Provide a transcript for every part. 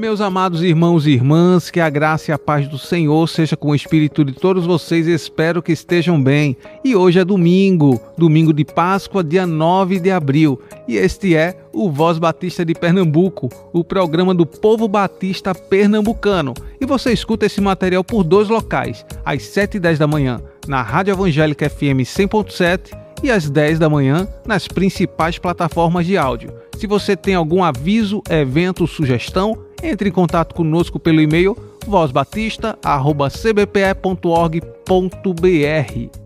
Meus amados irmãos e irmãs, que a graça e a paz do Senhor seja com o espírito de todos vocês. Espero que estejam bem. E hoje é domingo, domingo de Páscoa, dia 9 de abril, e este é o Voz Batista de Pernambuco, o programa do povo batista pernambucano. E você escuta esse material por dois locais, às 7 e 10 da manhã, na Rádio Evangélica FM 100.7 e às 10 da manhã nas principais plataformas de áudio. Se você tem algum aviso, evento, sugestão, entre em contato conosco pelo e-mail vozbatista@cbpe.org.br.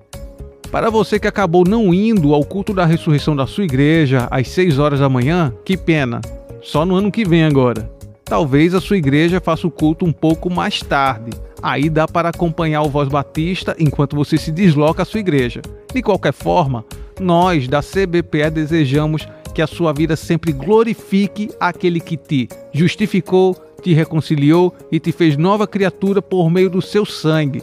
Para você que acabou não indo ao culto da ressurreição da sua igreja às 6 horas da manhã, que pena. Só no ano que vem agora. Talvez a sua igreja faça o culto um pouco mais tarde. Aí dá para acompanhar o Voz Batista enquanto você se desloca à sua igreja. De qualquer forma, nós da CBPE desejamos que a sua vida sempre glorifique aquele que te justificou, te reconciliou e te fez nova criatura por meio do seu sangue.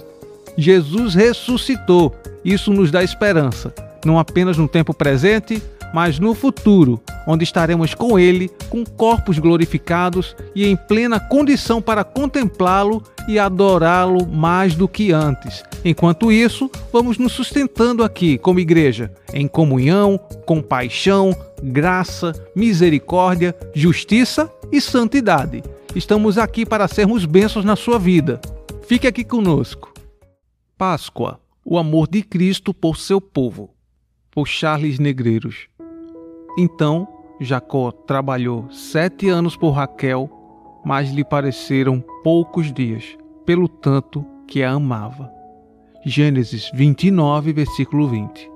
Jesus ressuscitou. Isso nos dá esperança, não apenas no tempo presente, mas no futuro, onde estaremos com Ele, com corpos glorificados e em plena condição para contemplá-lo e adorá-lo mais do que antes. Enquanto isso, vamos nos sustentando aqui como igreja, em comunhão, compaixão, graça, misericórdia, justiça e santidade. Estamos aqui para sermos bênçãos na sua vida. Fique aqui conosco. Páscoa, o amor de Cristo por seu povo. Por Charles Negreiros. Então Jacó trabalhou sete anos por Raquel, mas lhe pareceram poucos dias, pelo tanto que a amava. Gênesis 29, versículo 20.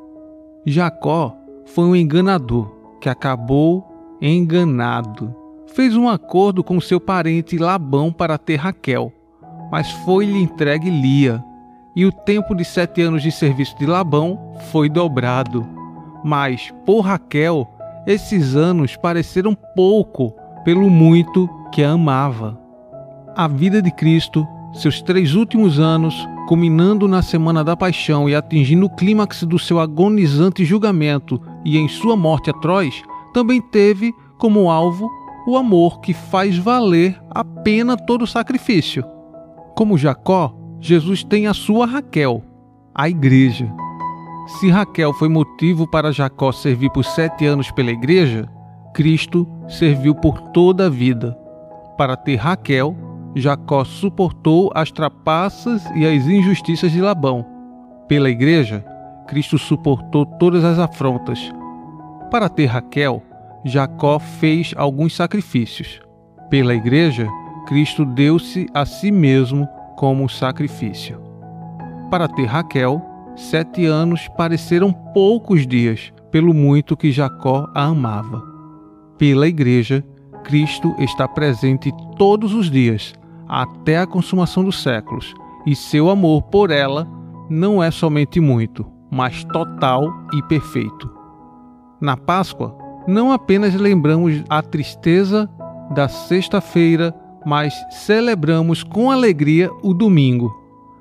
Jacó foi um enganador que acabou enganado. Fez um acordo com seu parente Labão para ter Raquel, mas foi-lhe entregue Lia, e o tempo de sete anos de serviço de Labão foi dobrado. Mas, por Raquel, esses anos pareceram pouco pelo muito que a amava. A vida de Cristo, seus três últimos anos, culminando na Semana da Paixão e atingindo o clímax do seu agonizante julgamento e em sua morte atroz, também teve como alvo o amor que faz valer a pena todo sacrifício. Como Jacó, Jesus tem a sua Raquel, a igreja. Se Raquel foi motivo para Jacó servir por sete anos pela igreja, Cristo serviu por toda a vida. Para ter Raquel, Jacó suportou as trapaças e as injustiças de Labão. Pela igreja, Cristo suportou todas as afrontas. Para ter Raquel, Jacó fez alguns sacrifícios. Pela igreja, Cristo deu-se a si mesmo como sacrifício. Para ter Raquel, sete anos pareceram poucos dias, pelo muito que Jacó a amava. Pela Igreja, Cristo está presente todos os dias, até a consumação dos séculos, e seu amor por ela não é somente muito, mas total e perfeito. Na Páscoa, não apenas lembramos a tristeza da sexta-feira, mas celebramos com alegria o domingo,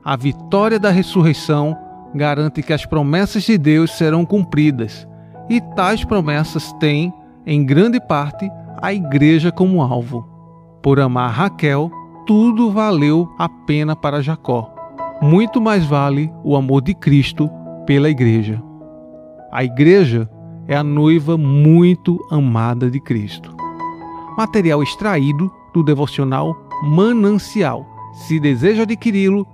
a vitória da ressurreição garante que as promessas de Deus serão cumpridas, e tais promessas têm, em grande parte, a igreja como alvo. Por amar Raquel, tudo valeu a pena para Jacó. Muito mais vale o amor de Cristo pela igreja. A igreja é a noiva muito amada de Cristo. Material extraído do devocional Manancial. Se deseja adquiri-lo,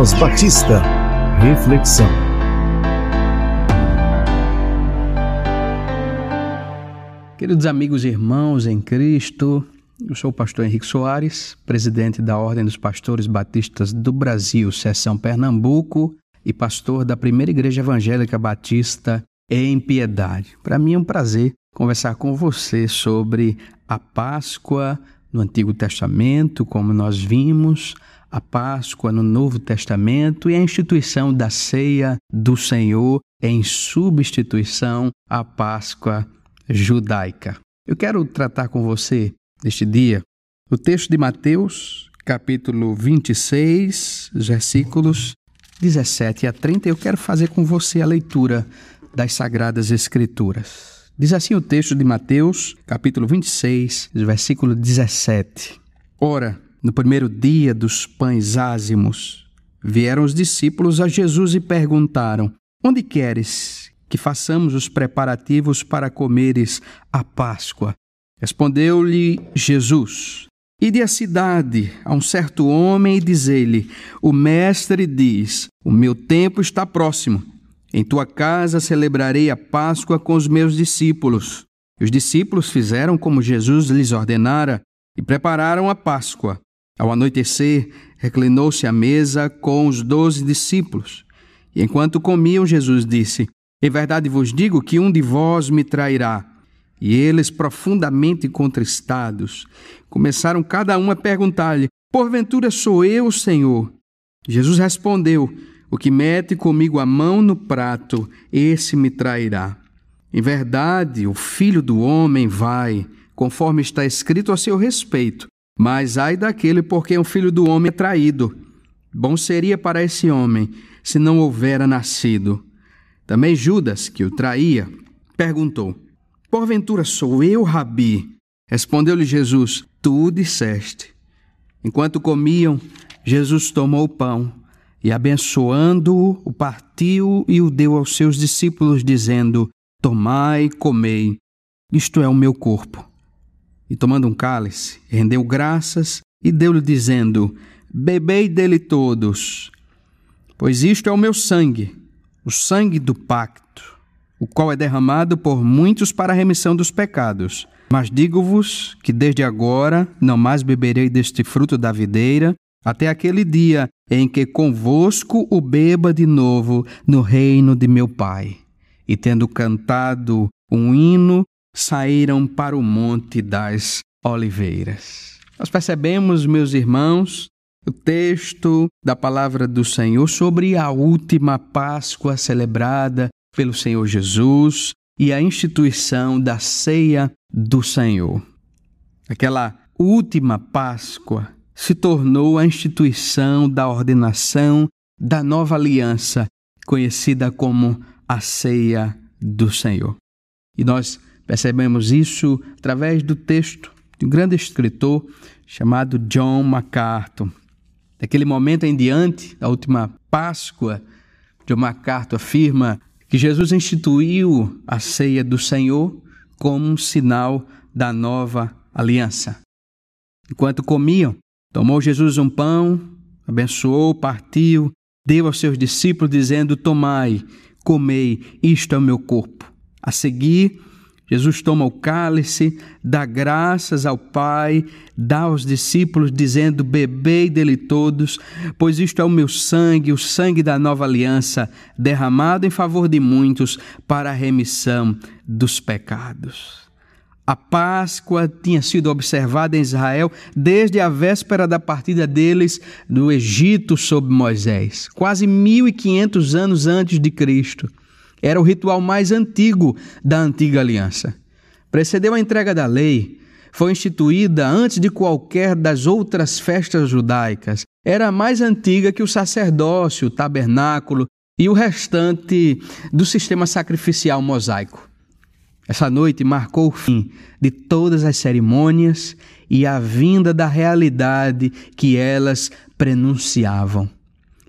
Voz Batista. Reflexão. Queridos amigos e irmãos em Cristo, eu sou o pastor Henrique Soares, presidente da Ordem dos Pastores Batistas do Brasil, seção Pernambuco, e pastor da Primeira Igreja Evangélica Batista em Piedade. Para mim é um prazer conversar com você sobre a Páscoa no Antigo Testamento, como nós vimos, a Páscoa no Novo Testamento e a instituição da ceia do Senhor em substituição à Páscoa judaica. Eu quero tratar com você neste dia o texto de Mateus, capítulo 26, versículos 17 a 30. Eu quero fazer com você a leitura das Sagradas Escrituras. Diz assim o texto de Mateus, capítulo 26, versículo 17. Ora, no primeiro dia dos pães ázimos, vieram os discípulos a Jesus e perguntaram: Onde queres que façamos os preparativos para comeres a Páscoa? Respondeu-lhe Jesus: Ide à cidade a um certo homem e diz-lhe: O mestre diz: O meu tempo está próximo. Em tua casa celebrarei a Páscoa com os meus discípulos. Os discípulos fizeram como Jesus lhes ordenara e prepararam a Páscoa. Ao anoitecer, reclinou-se à mesa com os doze discípulos. E enquanto comiam, Jesus disse: Em verdade vos digo que um de vós me trairá. E eles, profundamente contristados, começaram cada um a perguntar-lhe: Porventura sou eu, Senhor? Jesus respondeu: O que mete comigo a mão no prato, esse me trairá. Em verdade, o filho do homem vai, conforme está escrito a seu respeito. Mas ai daquele por quem o filho do homem é traído. Bom seria para esse homem se não houvera nascido. Também Judas, que o traía, perguntou: Porventura sou eu, Rabi? Respondeu-lhe Jesus: Tu disseste. Enquanto comiam, Jesus tomou o pão e, abençoando-o, o partiu e o deu aos seus discípulos, dizendo: Tomai e comei, isto é o meu corpo. E tomando um cálice, rendeu graças e deu-lhe, dizendo: Bebei dele todos, pois isto é o meu sangue, o sangue do pacto, o qual é derramado por muitos para a remissão dos pecados. Mas digo-vos que desde agora não mais beberei deste fruto da videira, até aquele dia em que convosco o beba de novo no reino de meu Pai. E tendo cantado um hino, saíram para o Monte das Oliveiras. Nós percebemos, meus irmãos, o texto da palavra do Senhor sobre a última Páscoa celebrada pelo Senhor Jesus e a instituição da ceia do Senhor. Aquela última Páscoa se tornou a instituição da ordenação da nova aliança, conhecida como a ceia do Senhor. E nós Percebemos isso através do texto de um grande escritor chamado John MacArthur. Daquele momento em diante, da última Páscoa, John MacArthur afirma que Jesus instituiu a ceia do Senhor como um sinal da nova aliança. Enquanto comiam, tomou Jesus um pão, abençoou, partiu, deu aos seus discípulos, dizendo: Tomai, comei, isto é o meu corpo. A seguir, Jesus toma o cálice, dá graças ao Pai, dá aos discípulos, dizendo: Bebei dele todos, pois isto é o meu sangue, o sangue da nova aliança, derramado em favor de muitos para a remissão dos pecados. A Páscoa tinha sido observada em Israel desde a véspera da partida deles do Egito sob Moisés, quase 1500 anos antes de Cristo. Era o ritual mais antigo da antiga aliança. Precedeu a entrega da lei, foi instituída antes de qualquer das outras festas judaicas. Era mais antiga que o sacerdócio, o tabernáculo e o restante do sistema sacrificial mosaico. Essa noite marcou o fim de todas as cerimônias e a vinda da realidade que elas prenunciavam.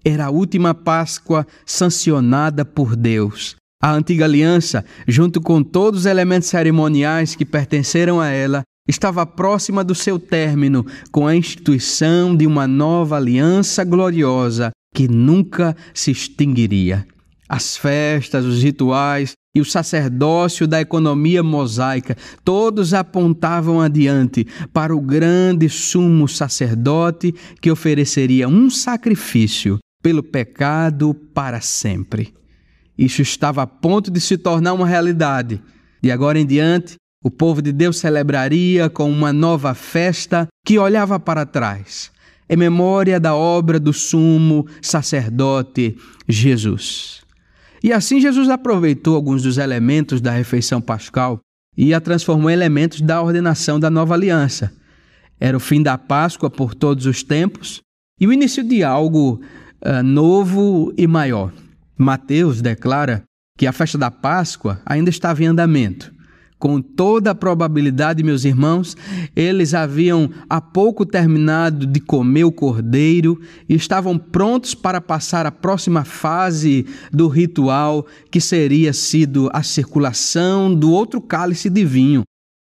Era a última Páscoa sancionada por Deus, a antiga aliança, junto com todos os elementos cerimoniais que pertenceram a ela, estava próxima do seu término com a instituição de uma nova aliança gloriosa que nunca se extinguiria. As festas, os rituais e o sacerdócio da economia mosaica, todos apontavam adiante para o grande sumo sacerdote que ofereceria um sacrifício pelo pecado para sempre. Isso estava a ponto de se tornar uma realidade. De agora em diante, o povo de Deus celebraria com uma nova festa que olhava para trás, em memória da obra do sumo sacerdote Jesus. E assim Jesus aproveitou alguns dos elementos da refeição pascal e a transformou em elementos da ordenação da nova aliança. Era o fim da Páscoa por todos os tempos e o início de algo uh, novo e maior. Mateus declara que a festa da Páscoa ainda estava em andamento com toda a probabilidade, meus irmãos, eles haviam há pouco terminado de comer o cordeiro e estavam prontos para passar a próxima fase do ritual, que seria sido a circulação do outro cálice de vinho.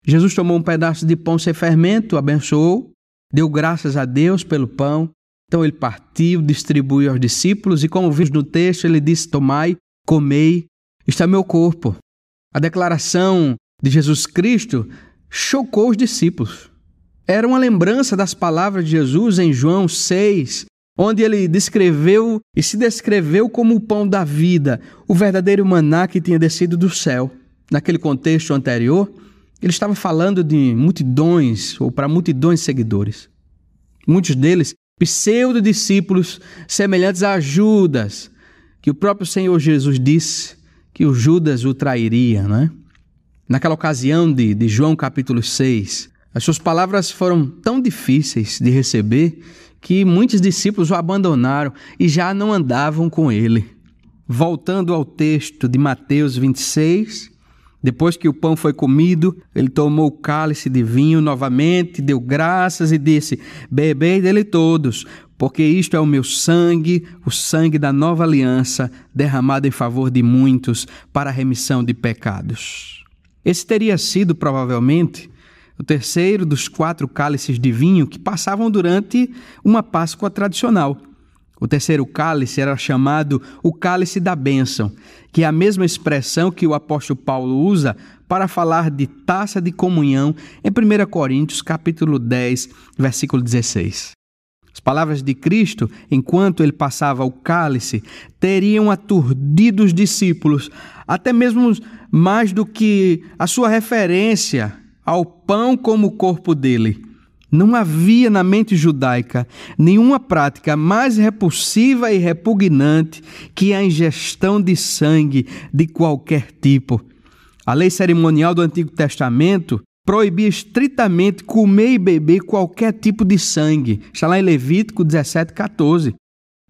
Jesus tomou um pedaço de pão sem fermento, abençoou, deu graças a Deus pelo pão. Então ele partiu, distribuiu aos discípulos e, como vimos no texto, ele disse: Tomai, comei, é meu corpo. A declaração de Jesus Cristo chocou os discípulos. Era uma lembrança das palavras de Jesus em João 6, onde ele descreveu e se descreveu como o pão da vida, o verdadeiro maná que tinha descido do céu. Naquele contexto anterior, ele estava falando de multidões ou para multidões de seguidores. Muitos deles pseudo-discípulos semelhantes a Judas, que o próprio Senhor Jesus disse que o Judas o trairia, não é? Naquela ocasião de, de João capítulo 6, as suas palavras foram tão difíceis de receber que muitos discípulos o abandonaram e já não andavam com ele. Voltando ao texto de Mateus 26, depois que o pão foi comido, ele tomou o cálice de vinho novamente, deu graças e disse: Bebei dele todos, porque isto é o meu sangue, o sangue da nova aliança, derramado em favor de muitos para a remissão de pecados. Esse teria sido, provavelmente, o terceiro dos quatro cálices de vinho que passavam durante uma Páscoa tradicional. O terceiro cálice era chamado o cálice da bênção, que é a mesma expressão que o apóstolo Paulo usa para falar de taça de comunhão em 1 Coríntios capítulo 10, versículo 16. As palavras de Cristo, enquanto ele passava o cálice, teriam aturdido os discípulos, até mesmo mais do que a sua referência ao pão como corpo dele. Não havia na mente judaica nenhuma prática mais repulsiva e repugnante que a ingestão de sangue de qualquer tipo. A lei cerimonial do Antigo Testamento proibia estritamente comer e beber qualquer tipo de sangue. Está lá em Levítico 17, 14.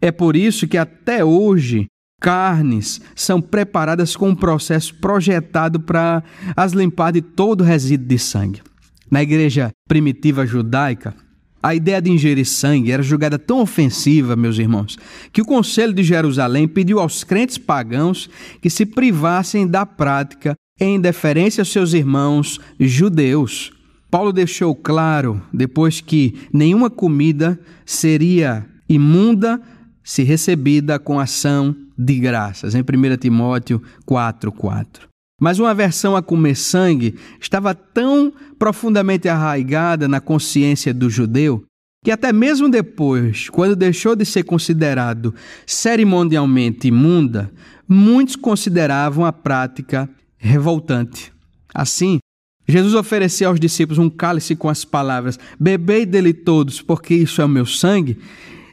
É por isso que até hoje carnes são preparadas com um processo projetado para as limpar de todo resíduo de sangue. Na igreja primitiva judaica, a ideia de ingerir sangue era julgada tão ofensiva, meus irmãos, que o Conselho de Jerusalém pediu aos crentes pagãos que se privassem da prática em deferência aos seus irmãos judeus. Paulo deixou claro, depois que nenhuma comida seria imunda se recebida com ação de graças, em 1 Timóteo 4,4. Mas uma aversão a comer sangue estava tão profundamente arraigada na consciência do judeu que até mesmo depois, quando deixou de ser considerado cerimonialmente imunda, muitos consideravam a prática revoltante. Assim, Jesus ofereceu aos discípulos um cálice com as palavras: Bebei dele todos, porque isso é o meu sangue.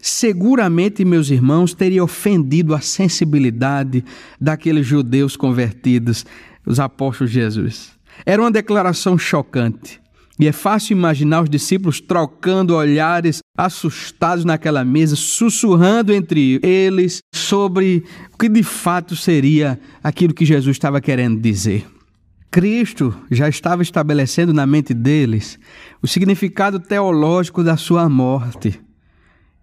Seguramente, meus irmãos, teria ofendido a sensibilidade daqueles judeus convertidos, os apóstolos de Jesus. Era uma declaração chocante. E é fácil imaginar os discípulos trocando olhares assustados naquela mesa, sussurrando entre eles sobre o que de fato seria aquilo que Jesus estava querendo dizer. Cristo já estava estabelecendo na mente deles o significado teológico da sua morte.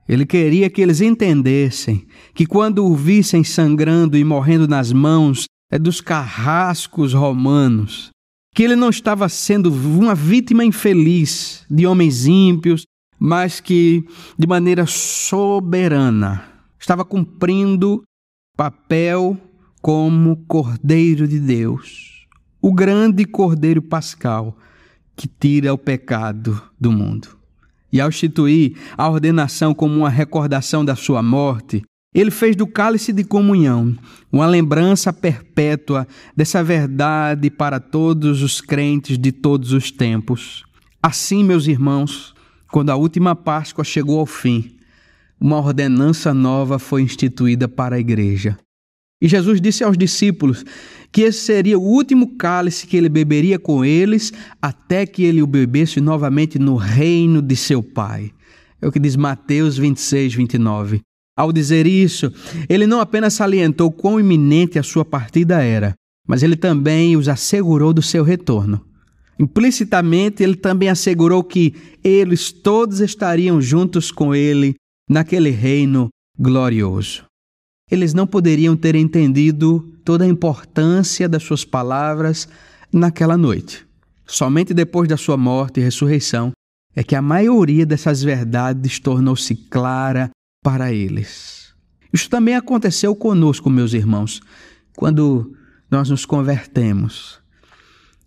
Ele queria que eles entendessem que quando o vissem sangrando e morrendo nas mãos dos carrascos romanos, que ele não estava sendo uma vítima infeliz de homens ímpios, mas que, de maneira soberana, estava cumprindo papel como Cordeiro de Deus, o grande Cordeiro Pascal que tira o pecado do mundo. E ao instituir a ordenação como uma recordação da sua morte, ele fez do cálice de comunhão uma lembrança perpétua dessa verdade para todos os crentes de todos os tempos. Assim, meus irmãos, quando a última Páscoa chegou ao fim, uma ordenança nova foi instituída para a igreja. E Jesus disse aos discípulos que esse seria o último cálice que ele beberia com eles até que ele o bebesse novamente no reino de seu Pai. É o que diz Mateus 26, 29. Ao dizer isso, ele não apenas salientou quão iminente a sua partida era, mas ele também os assegurou do seu retorno. Implicitamente, ele também assegurou que eles todos estariam juntos com ele naquele reino glorioso. Eles não poderiam ter entendido toda a importância das suas palavras naquela noite. Somente depois da sua morte e ressurreição é que a maioria dessas verdades tornou-se clara para eles. Isso também aconteceu conosco, meus irmãos, quando nós nos convertemos.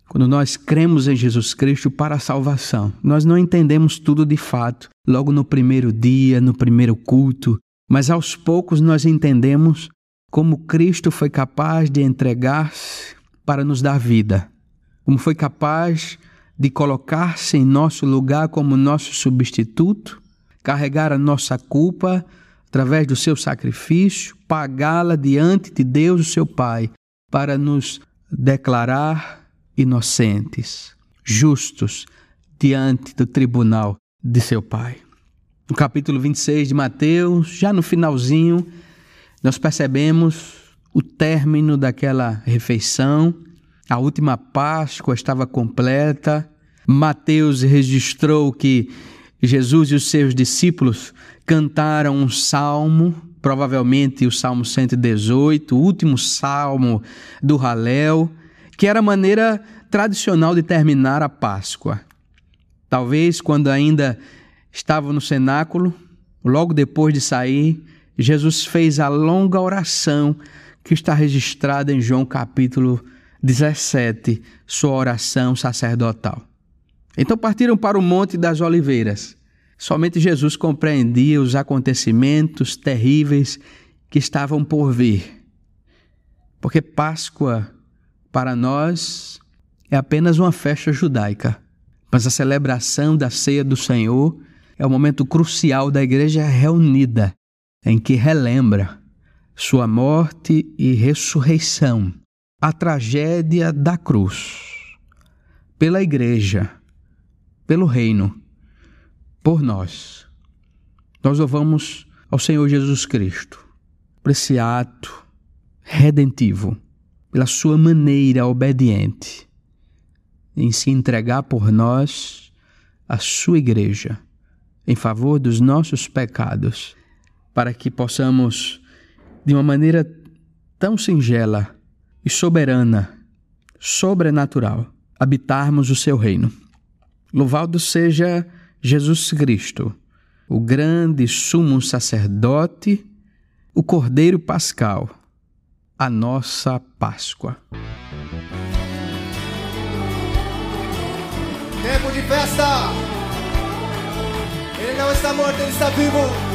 Quando nós cremos em Jesus Cristo para a salvação, nós não entendemos tudo de fato, logo no primeiro dia, no primeiro culto, mas aos poucos nós entendemos como Cristo foi capaz de entregar-se para nos dar vida, como foi capaz de colocar-se em nosso lugar como nosso substituto, carregar a nossa culpa através do seu sacrifício, pagá-la diante de Deus, o seu Pai, para nos declarar inocentes, justos diante do tribunal de seu Pai. No capítulo 26 de Mateus, já no finalzinho, nós percebemos o término daquela refeição, a última Páscoa estava completa. Mateus registrou que Jesus e os seus discípulos cantaram um salmo, provavelmente o Salmo 118, o último salmo do Halel, que era a maneira tradicional de terminar a Páscoa. Talvez quando ainda estava no cenáculo, logo depois de sair, Jesus fez a longa oração que está registrada em João capítulo 17, sua oração sacerdotal. Então partiram para o Monte das Oliveiras. Somente Jesus compreendia os acontecimentos terríveis que estavam por vir. Porque Páscoa, para nós, é apenas uma festa judaica, mas a celebração da ceia do Senhor é o momento crucial da igreja reunida, em que relembra sua morte e ressurreição, a tragédia da cruz, pela igreja, pelo reino, por nós. Nós louvamos ao Senhor Jesus Cristo por esse ato redentivo, pela sua maneira obediente em se entregar por nós, a sua igreja em favor dos nossos pecados, para que possamos, de uma maneira tão singela e soberana, sobrenatural, habitarmos o seu reino. Louvado seja Jesus Cristo, o grande sumo sacerdote, o Cordeiro Pascal, a nossa Páscoa. Tempo de festa! Ele não está morto, ele está vivo.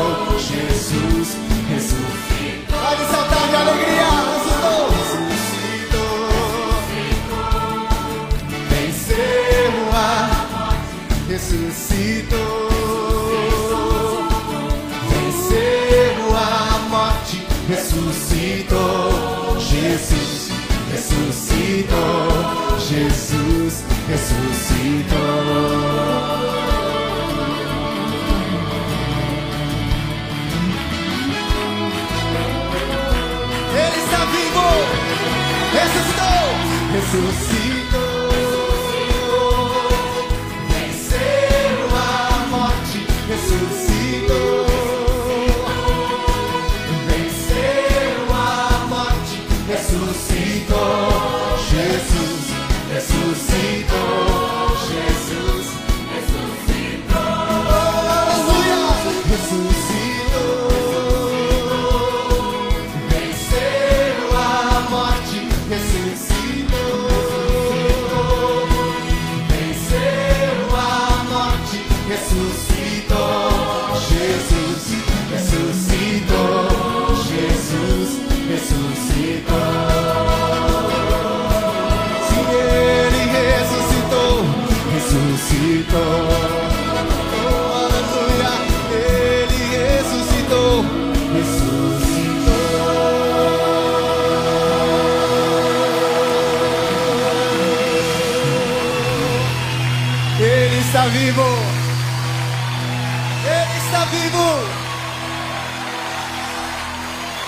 ressuscitou, Jesus ressuscitou. Ele está vivo, ressuscitou, ressuscitou. vivo.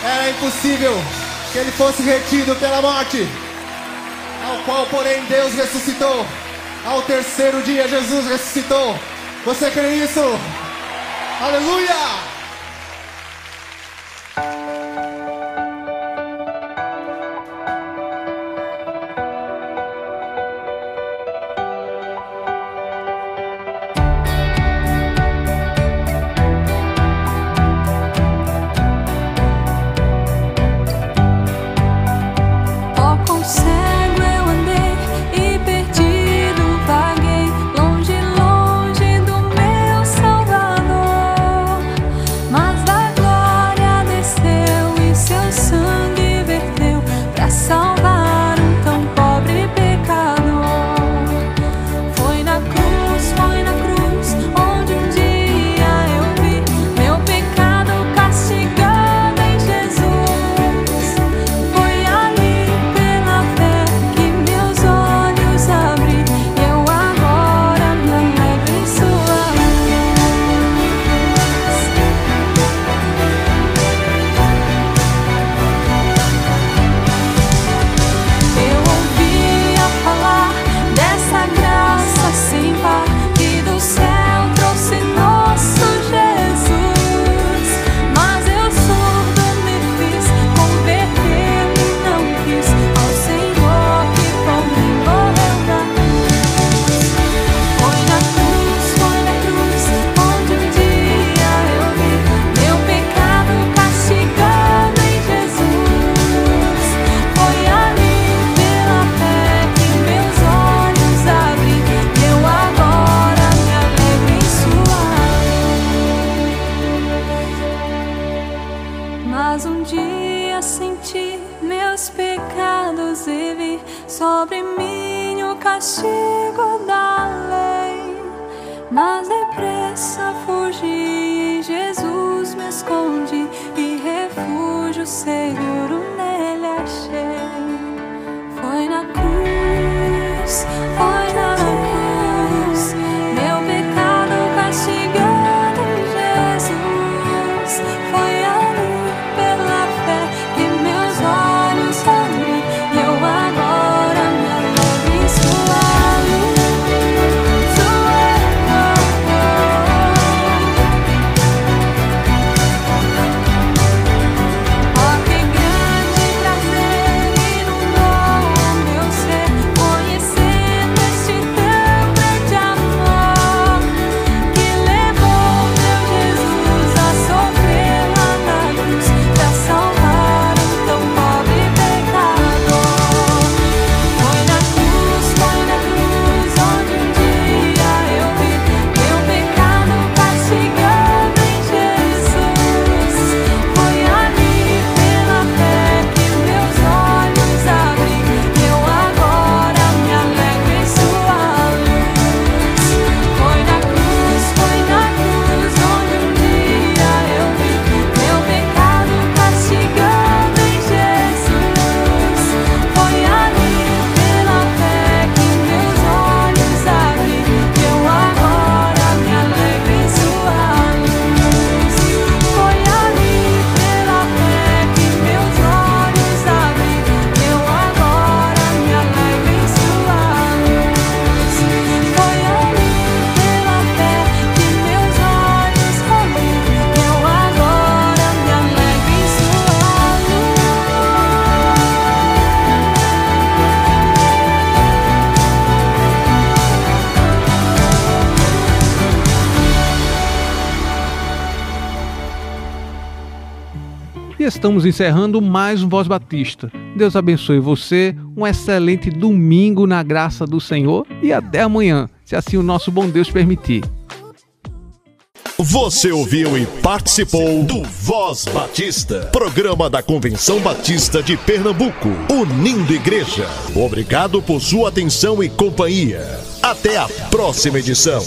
Era impossível que ele fosse retido pela morte, ao qual, porém, Deus ressuscitou. Ao terceiro dia, Jesus ressuscitou. Você crê nisso? Aleluia! Estamos encerrando mais um Voz Batista. Deus abençoe você, um excelente domingo na graça do Senhor e até amanhã, se assim o nosso bom Deus permitir. Você ouviu e participou do Voz Batista, programa da Convenção Batista de Pernambuco, unindo igreja. Obrigado por sua atenção e companhia. Até a próxima edição.